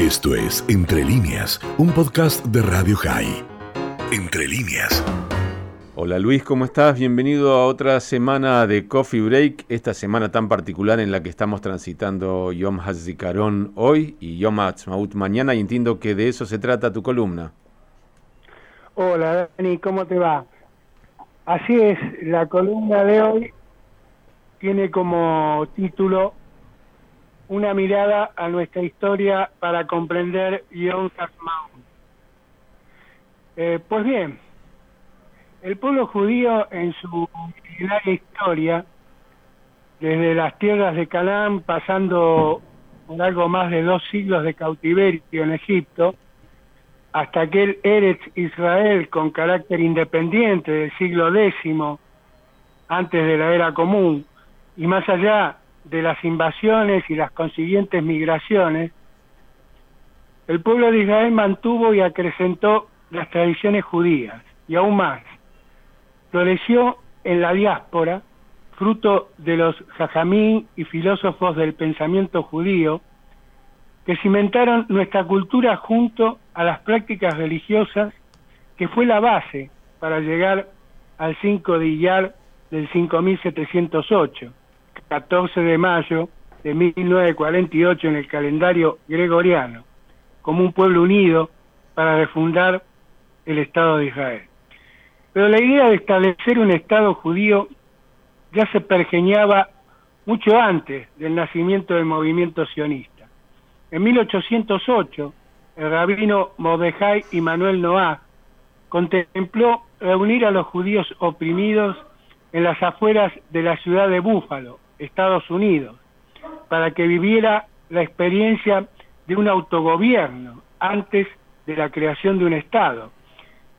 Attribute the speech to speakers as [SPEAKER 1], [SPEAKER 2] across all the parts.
[SPEAKER 1] Esto es Entre líneas, un podcast de Radio High. Entre líneas.
[SPEAKER 2] Hola Luis, ¿cómo estás? Bienvenido a otra semana de Coffee Break, esta semana tan particular en la que estamos transitando Yom HaZikaron hoy y Yom HaTzmaut mañana y entiendo que de eso se trata tu columna.
[SPEAKER 3] Hola Dani, ¿cómo te va? Así es, la columna de hoy tiene como título Una mirada a nuestra historia para comprender Yom HaTzmaut. Eh, pues bien, el pueblo judío en su historia, desde las tierras de Canaán, pasando por algo más de dos siglos de cautiverio en Egipto, hasta aquel Eretz Israel con carácter independiente del siglo X, antes de la era común, y más allá de las invasiones y las consiguientes migraciones, el pueblo de Israel mantuvo y acrecentó las tradiciones judías, y aún más, floreció en la diáspora, fruto de los jajamín y filósofos del pensamiento judío, que cimentaron nuestra cultura junto a las prácticas religiosas, que fue la base para llegar al 5 de Iyar del 5708, 14 de mayo de 1948 en el calendario gregoriano, como un pueblo unido para refundar el Estado de Israel. Pero la idea de establecer un Estado judío ya se pergeñaba mucho antes del nacimiento del movimiento sionista. En 1808, el rabino Mordejai y Manuel Noah contempló reunir a los judíos oprimidos en las afueras de la ciudad de Búfalo, Estados Unidos, para que viviera la experiencia de un autogobierno antes de la creación de un Estado.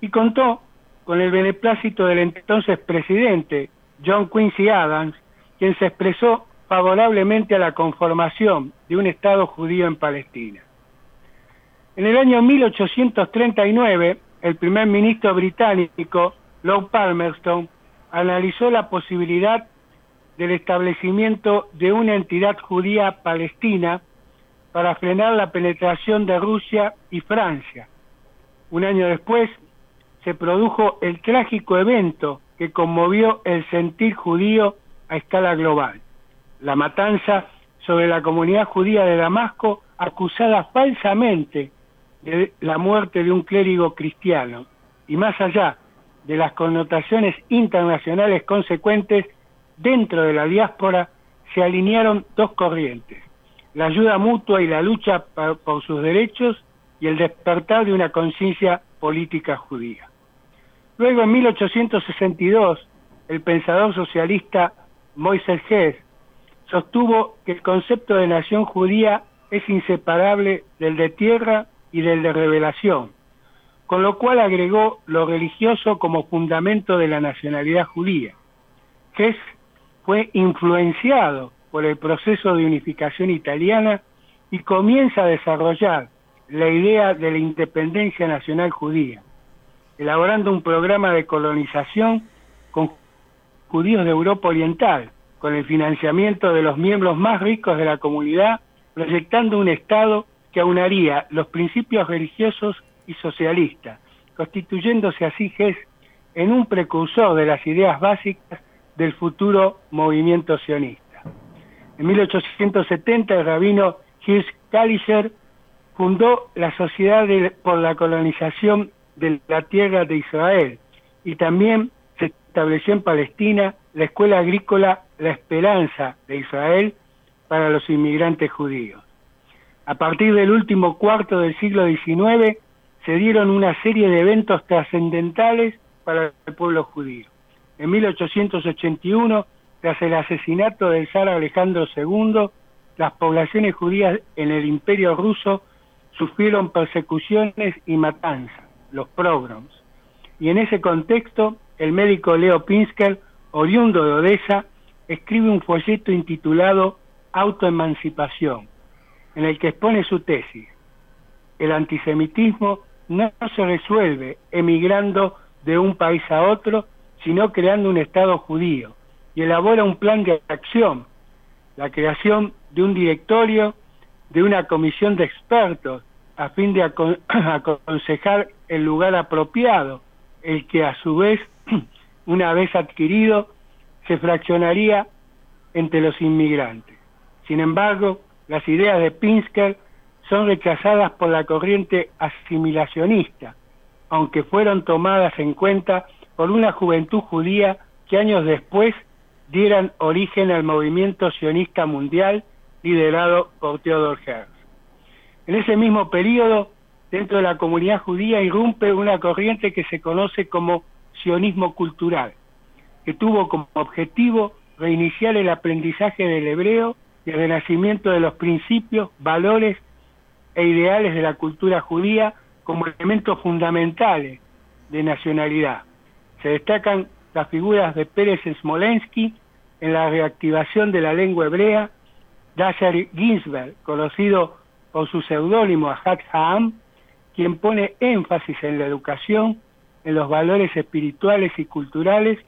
[SPEAKER 3] Y contó con el beneplácito del entonces presidente John Quincy Adams, quien se expresó favorablemente a la conformación de un Estado judío en Palestina. En el año 1839, el primer ministro británico, Lord Palmerston, analizó la posibilidad del establecimiento de una entidad judía palestina para frenar la penetración de Rusia y Francia. Un año después, se produjo el trágico evento que conmovió el sentir judío a escala global, la matanza sobre la comunidad judía de Damasco acusada falsamente de la muerte de un clérigo cristiano y más allá de las connotaciones internacionales consecuentes dentro de la diáspora se alinearon dos corrientes, la ayuda mutua y la lucha por sus derechos y el despertar de una conciencia política judía. Luego, en 1862, el pensador socialista Moisés Hess sostuvo que el concepto de nación judía es inseparable del de tierra y del de revelación, con lo cual agregó lo religioso como fundamento de la nacionalidad judía. Hess fue influenciado por el proceso de unificación italiana y comienza a desarrollar la idea de la independencia nacional judía elaborando un programa de colonización con judíos de Europa Oriental, con el financiamiento de los miembros más ricos de la comunidad, proyectando un Estado que aunaría los principios religiosos y socialistas, constituyéndose así GES en un precursor de las ideas básicas del futuro movimiento sionista. En 1870 el rabino Hirsch Kalischer fundó la Sociedad por la Colonización de la tierra de Israel y también se estableció en Palestina la escuela agrícola La Esperanza de Israel para los inmigrantes judíos. A partir del último cuarto del siglo XIX se dieron una serie de eventos trascendentales para el pueblo judío. En 1881, tras el asesinato del zar Alejandro II, las poblaciones judías en el imperio ruso sufrieron persecuciones y matanzas los pogroms. Y en ese contexto, el médico Leo Pinsker, oriundo de Odessa, escribe un folleto intitulado Autoemancipación, en el que expone su tesis. El antisemitismo no se resuelve emigrando de un país a otro, sino creando un Estado judío, y elabora un plan de acción, la creación de un directorio, de una comisión de expertos a fin de aconsejar el lugar apropiado, el que a su vez, una vez adquirido, se fraccionaría entre los inmigrantes. Sin embargo, las ideas de Pinsker son rechazadas por la corriente asimilacionista, aunque fueron tomadas en cuenta por una juventud judía que años después dieran origen al movimiento sionista mundial liderado por Theodor Herzl. En ese mismo periodo, dentro de la comunidad judía irrumpe una corriente que se conoce como sionismo cultural, que tuvo como objetivo reiniciar el aprendizaje del hebreo y el renacimiento de los principios, valores e ideales de la cultura judía como elementos fundamentales de nacionalidad. Se destacan las figuras de Pérez Smolensky en la reactivación de la lengua hebrea, Dasher Ginsberg, conocido por su seudónimo Ahad Ha'am, quien pone énfasis en la educación, en los valores espirituales y culturales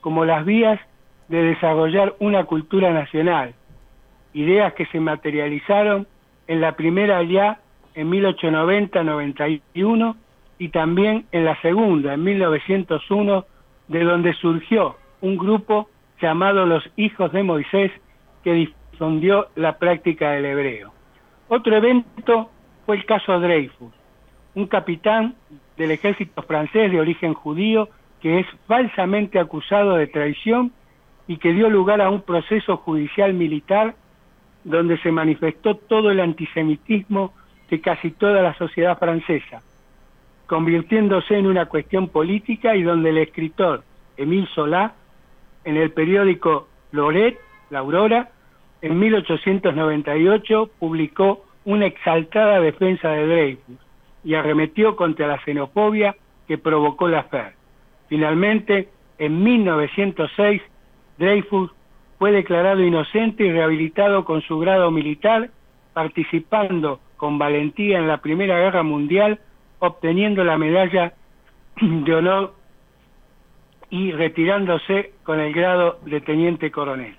[SPEAKER 3] como las vías de desarrollar una cultura nacional, ideas que se materializaron en la primera ya en 1890-91 y también en la segunda, en 1901, de donde surgió un grupo llamado los Hijos de Moisés que difundió la práctica del hebreo. Otro evento fue el caso Dreyfus, un capitán del ejército francés de origen judío que es falsamente acusado de traición y que dio lugar a un proceso judicial militar donde se manifestó todo el antisemitismo de casi toda la sociedad francesa, convirtiéndose en una cuestión política y donde el escritor Émile Solá, en el periódico Loret, La Aurora, en 1898 publicó una exaltada defensa de Dreyfus y arremetió contra la xenofobia que provocó la FER. Finalmente, en 1906, Dreyfus fue declarado inocente y rehabilitado con su grado militar, participando con valentía en la Primera Guerra Mundial, obteniendo la medalla de honor y retirándose con el grado de teniente coronel.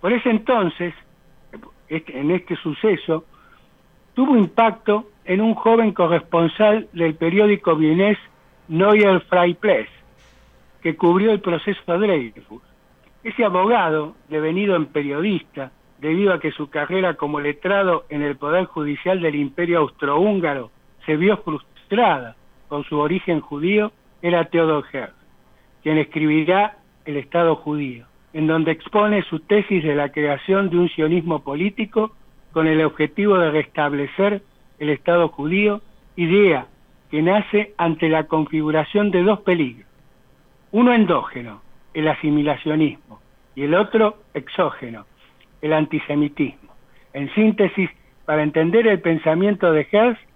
[SPEAKER 3] Por ese entonces, este, en este suceso, tuvo impacto en un joven corresponsal del periódico vienés Neuer Freipress, que cubrió el proceso de Dreyfus. Ese abogado, devenido en periodista, debido a que su carrera como letrado en el Poder Judicial del Imperio Austrohúngaro se vio frustrada por su origen judío, era Theodor Herzl, quien escribirá El Estado judío, en donde expone su tesis de la creación de un sionismo político con el objetivo de restablecer el Estado judío, idea que nace ante la configuración de dos peligros, uno endógeno, el asimilacionismo, y el otro exógeno, el antisemitismo. En síntesis, para entender el pensamiento de Herzl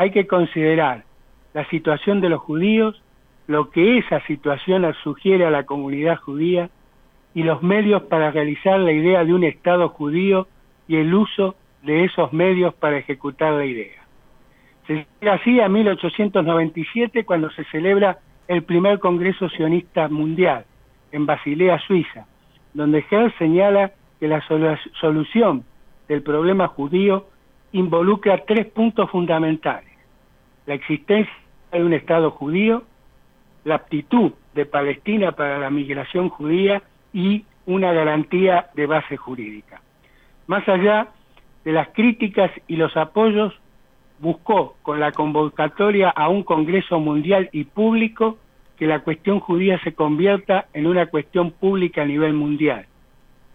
[SPEAKER 3] hay que considerar la situación de los judíos, lo que esa situación sugiere a la comunidad judía y los medios para realizar la idea de un Estado judío y el uso de esos medios para ejecutar la idea. Se llega así a 1897 cuando se celebra el primer Congreso Sionista Mundial en Basilea, Suiza, donde Herzl señala que la solución del problema judío involucra tres puntos fundamentales. La existencia de un Estado judío, la aptitud de Palestina para la migración judía y una garantía de base jurídica. Más allá de las críticas y los apoyos, buscó con la convocatoria a un Congreso Mundial y público que la cuestión judía se convierta en una cuestión pública a nivel mundial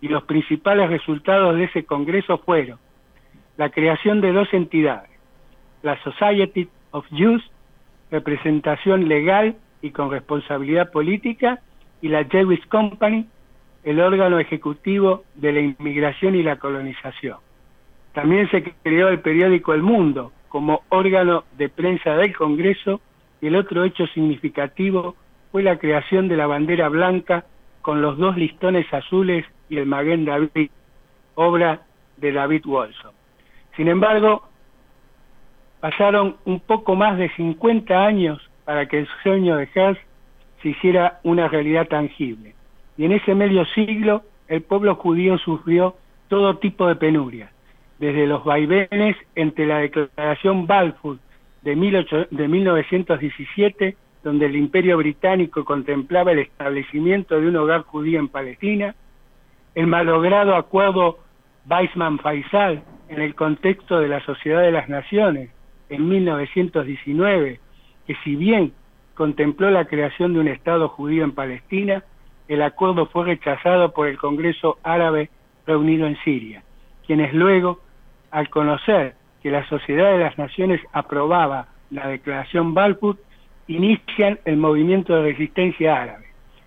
[SPEAKER 3] y los principales resultados de ese Congreso fueron la creación de dos entidades, la Society of Jews, representación legal y con responsabilidad política, y la Jewish Company, el órgano ejecutivo de la inmigración y la colonización. También se creó el periódico El Mundo como órgano de prensa del Congreso y el otro hecho significativo fue la creación de la bandera blanca con los dos listones azules y el Maguen David, obra de David Wolson. Sin embargo, pasaron un poco más de 50 años para que el sueño de Herzl se hiciera una realidad tangible. Y en ese medio siglo el pueblo judío sufrió todo tipo de penurias, desde los vaivenes entre la declaración Balfour de, 18, de 1917, donde el imperio británico contemplaba el establecimiento de un hogar judío en Palestina, el malogrado acuerdo Weizmann-Faisal en el contexto de la Sociedad de las Naciones en 1919, que si bien contempló la creación de un Estado judío en Palestina, el acuerdo fue rechazado por el Congreso Árabe reunido en Siria, quienes luego, al conocer que la Sociedad de las Naciones aprobaba la declaración Balfour, inician el movimiento de resistencia árabe.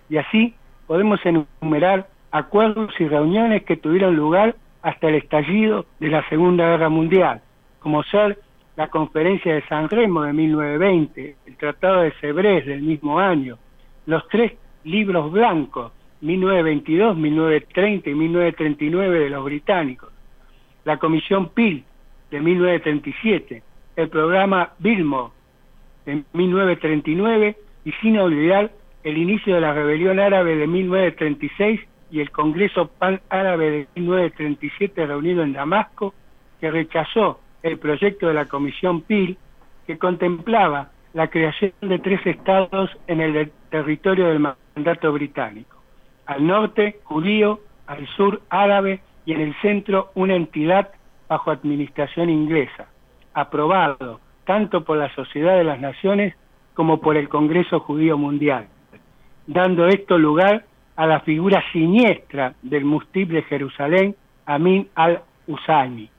[SPEAKER 3] Y así podemos enumerar acuerdos y reuniones que tuvieron lugar hasta el estallido de la Segunda Guerra Mundial, como ser la Conferencia de San Remo de 1920, el Tratado de Sebrés del mismo año, los tres libros blancos, 1922, 1930 y 1939 de los británicos, la Comisión Peel de 1937, el programa Bilmo de 1939 y sin olvidar el inicio de la rebelión árabe de 1936 y el Congreso Pan Árabe de 1937 reunido en Damasco, que rechazó el proyecto de la Comisión PIL, que contemplaba la creación de tres estados en el territorio del mandato británico. Al norte, judío, al sur, árabe y en el centro, una entidad bajo administración inglesa, aprobado tanto por la Sociedad de las Naciones como por el Congreso Judío Mundial, dando esto lugar a la figura siniestra del Mustib de Jerusalén, Amin al-Usaimi,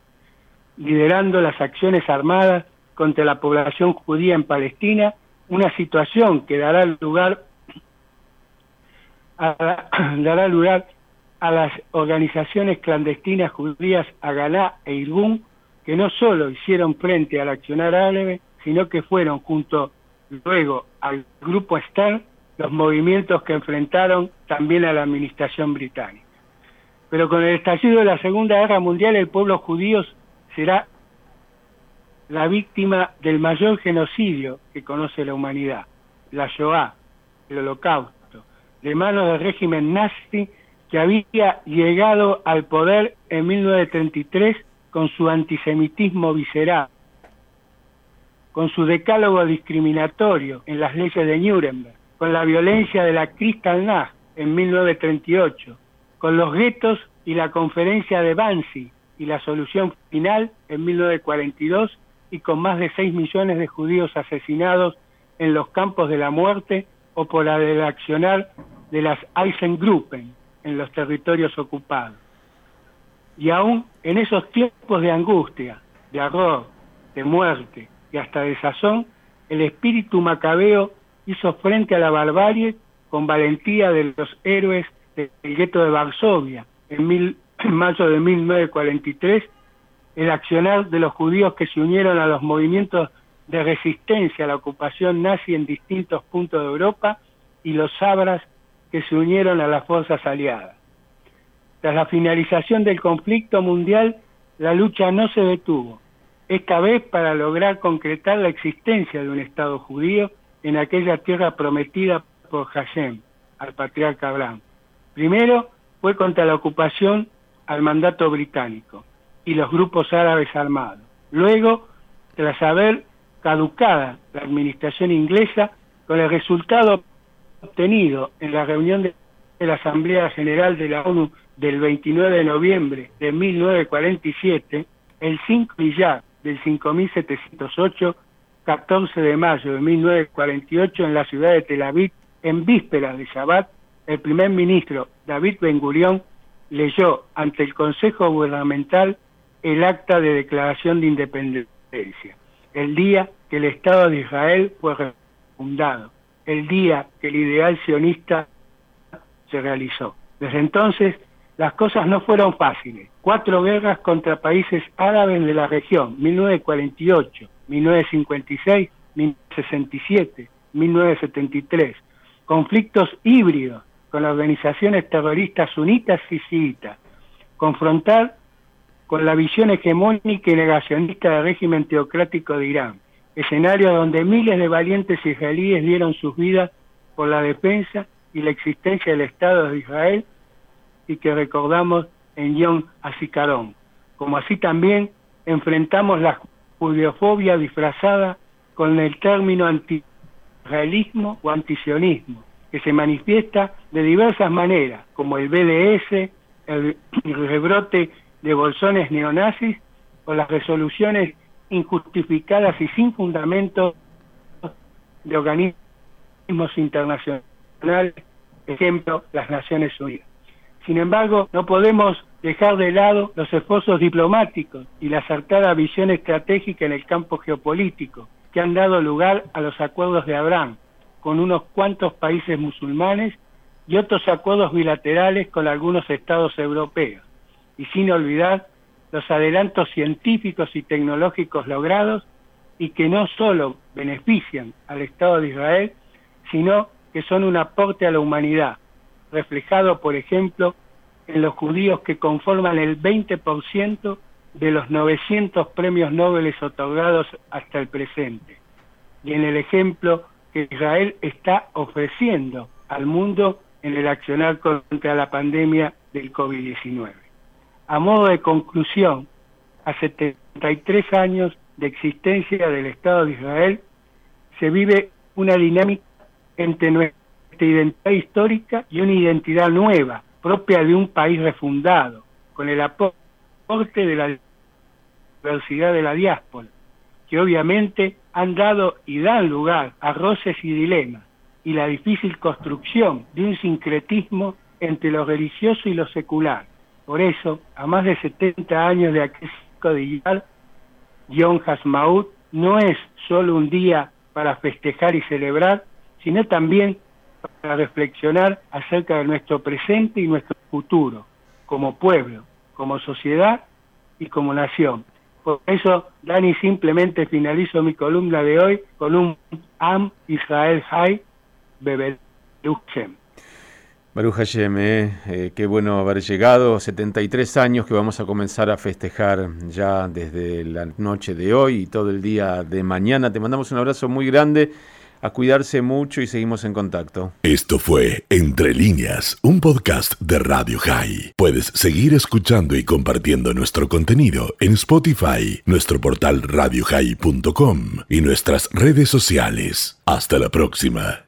[SPEAKER 3] liderando las acciones armadas contra la población judía en Palestina, una situación que dará lugar a, dará lugar a las organizaciones clandestinas judías Agalá e Irgun, que no solo hicieron frente al accionar árabe, sino que fueron junto luego al grupo Stern los movimientos que enfrentaron también a la administración británica. Pero con el estallido de la Segunda Guerra Mundial el pueblo judío será la víctima del mayor genocidio que conoce la humanidad, la Shoah, el Holocausto, de manos del régimen nazi que había llegado al poder en 1933 con su antisemitismo visceral, con su decálogo discriminatorio en las leyes de Nuremberg, con la violencia de la Kristallnacht en 1938, con los guetos y la conferencia de Bansi y la solución final en 1942 y con más de 6 millones de judíos asesinados en los campos de la muerte o por la del accionar de las Eisengruppen en los territorios ocupados. Y aún en esos tiempos de angustia, de horror, de muerte y hasta de sazón, el espíritu macabeo hizo frente a la barbarie con valentía de los héroes del gueto de Varsovia en, mayo de 1943, el accionar de los judíos que se unieron a los movimientos de resistencia a la ocupación nazi en distintos puntos de Europa y los sabras que se unieron a las fuerzas aliadas. Tras la finalización del conflicto mundial, la lucha no se detuvo, esta vez para lograr concretar la existencia de un Estado judío en aquella tierra prometida por Hashem, al patriarca Abraham. Primero fue contra la ocupación al mandato británico y los grupos árabes armados. Luego, tras haber caducada la administración inglesa, con el resultado obtenido en la reunión de la Asamblea General de la ONU del 29 de noviembre de 1947, el 5 ya del 5708 14 de mayo de 1948 en la ciudad de Tel Aviv, en vísperas de Shabbat, el primer ministro David Ben Gurión leyó ante el Consejo Gubernamental el acta de declaración de independencia, el día que el Estado de Israel fue fundado, el día que el ideal sionista se realizó. Desde entonces, las cosas no fueron fáciles. Cuatro guerras contra países árabes de la región, 1948, 1956, 1967, 1973. Conflictos híbridos con las organizaciones terroristas sunitas y chiitas. Confrontar con la visión hegemónica y negacionista del régimen teocrático de Irán. Escenario donde miles de valientes israelíes dieron sus vidas por la defensa y la existencia del Estado de Israel y que recordamos en Yom Azikaron como así también enfrentamos la judiofobia disfrazada con el término anti-israelismo o antisionismo, que se manifiesta de diversas maneras, como el BDS, el rebrote de bolsones neonazis o las resoluciones injustificadas y sin fundamento de organismos internacionales, ejemplo, las Naciones Unidas. Sin embargo, no podemos dejar de lado los esfuerzos diplomáticos y la acertada visión estratégica en el campo geopolítico que han dado lugar a los acuerdos de Abraham con unos cuantos países musulmanes y otros acuerdos bilaterales con algunos estados europeos. Y sin olvidar los adelantos científicos y tecnológicos logrados y que no solo benefician al Estado de Israel, sino que son un aporte a la humanidad, reflejado, por ejemplo, en los judíos que conforman el 20% de los 900 premios Nobel otorgados hasta el presente, y en el ejemplo que Israel está ofreciendo al mundo en el accionar contra la pandemia del COVID-19. A modo de conclusión, a 73 años de existencia del Estado de Israel, se vive una dinámica entre nuestra identidad histórica y una identidad nueva, propia de un país refundado, con el aporte de la diversidad de la diáspora, que obviamente han dado y dan lugar a roces y dilemas, y la difícil construcción de un sincretismo entre lo religioso y lo secular, por eso, a más de 70 años de aquel digital, Yom Hasmaut no es solo un día para festejar y celebrar, sino también para reflexionar acerca de nuestro presente y nuestro futuro, como pueblo, como sociedad y como nación. Por eso, Dani, simplemente finalizo mi columna de hoy con un Am Israel Hay Bebeluchem.
[SPEAKER 2] Baruch Hashem, eh, eh, qué bueno haber llegado, 73 años que vamos a comenzar a festejar ya desde la noche de hoy y todo el día de mañana. Te mandamos un abrazo muy grande, a cuidarse mucho y seguimos en contacto.
[SPEAKER 1] Esto fue Entre líneas, un podcast de Radio High. Puedes seguir escuchando y compartiendo nuestro contenido en Spotify, nuestro portal radiohigh.com y nuestras redes sociales. Hasta la próxima.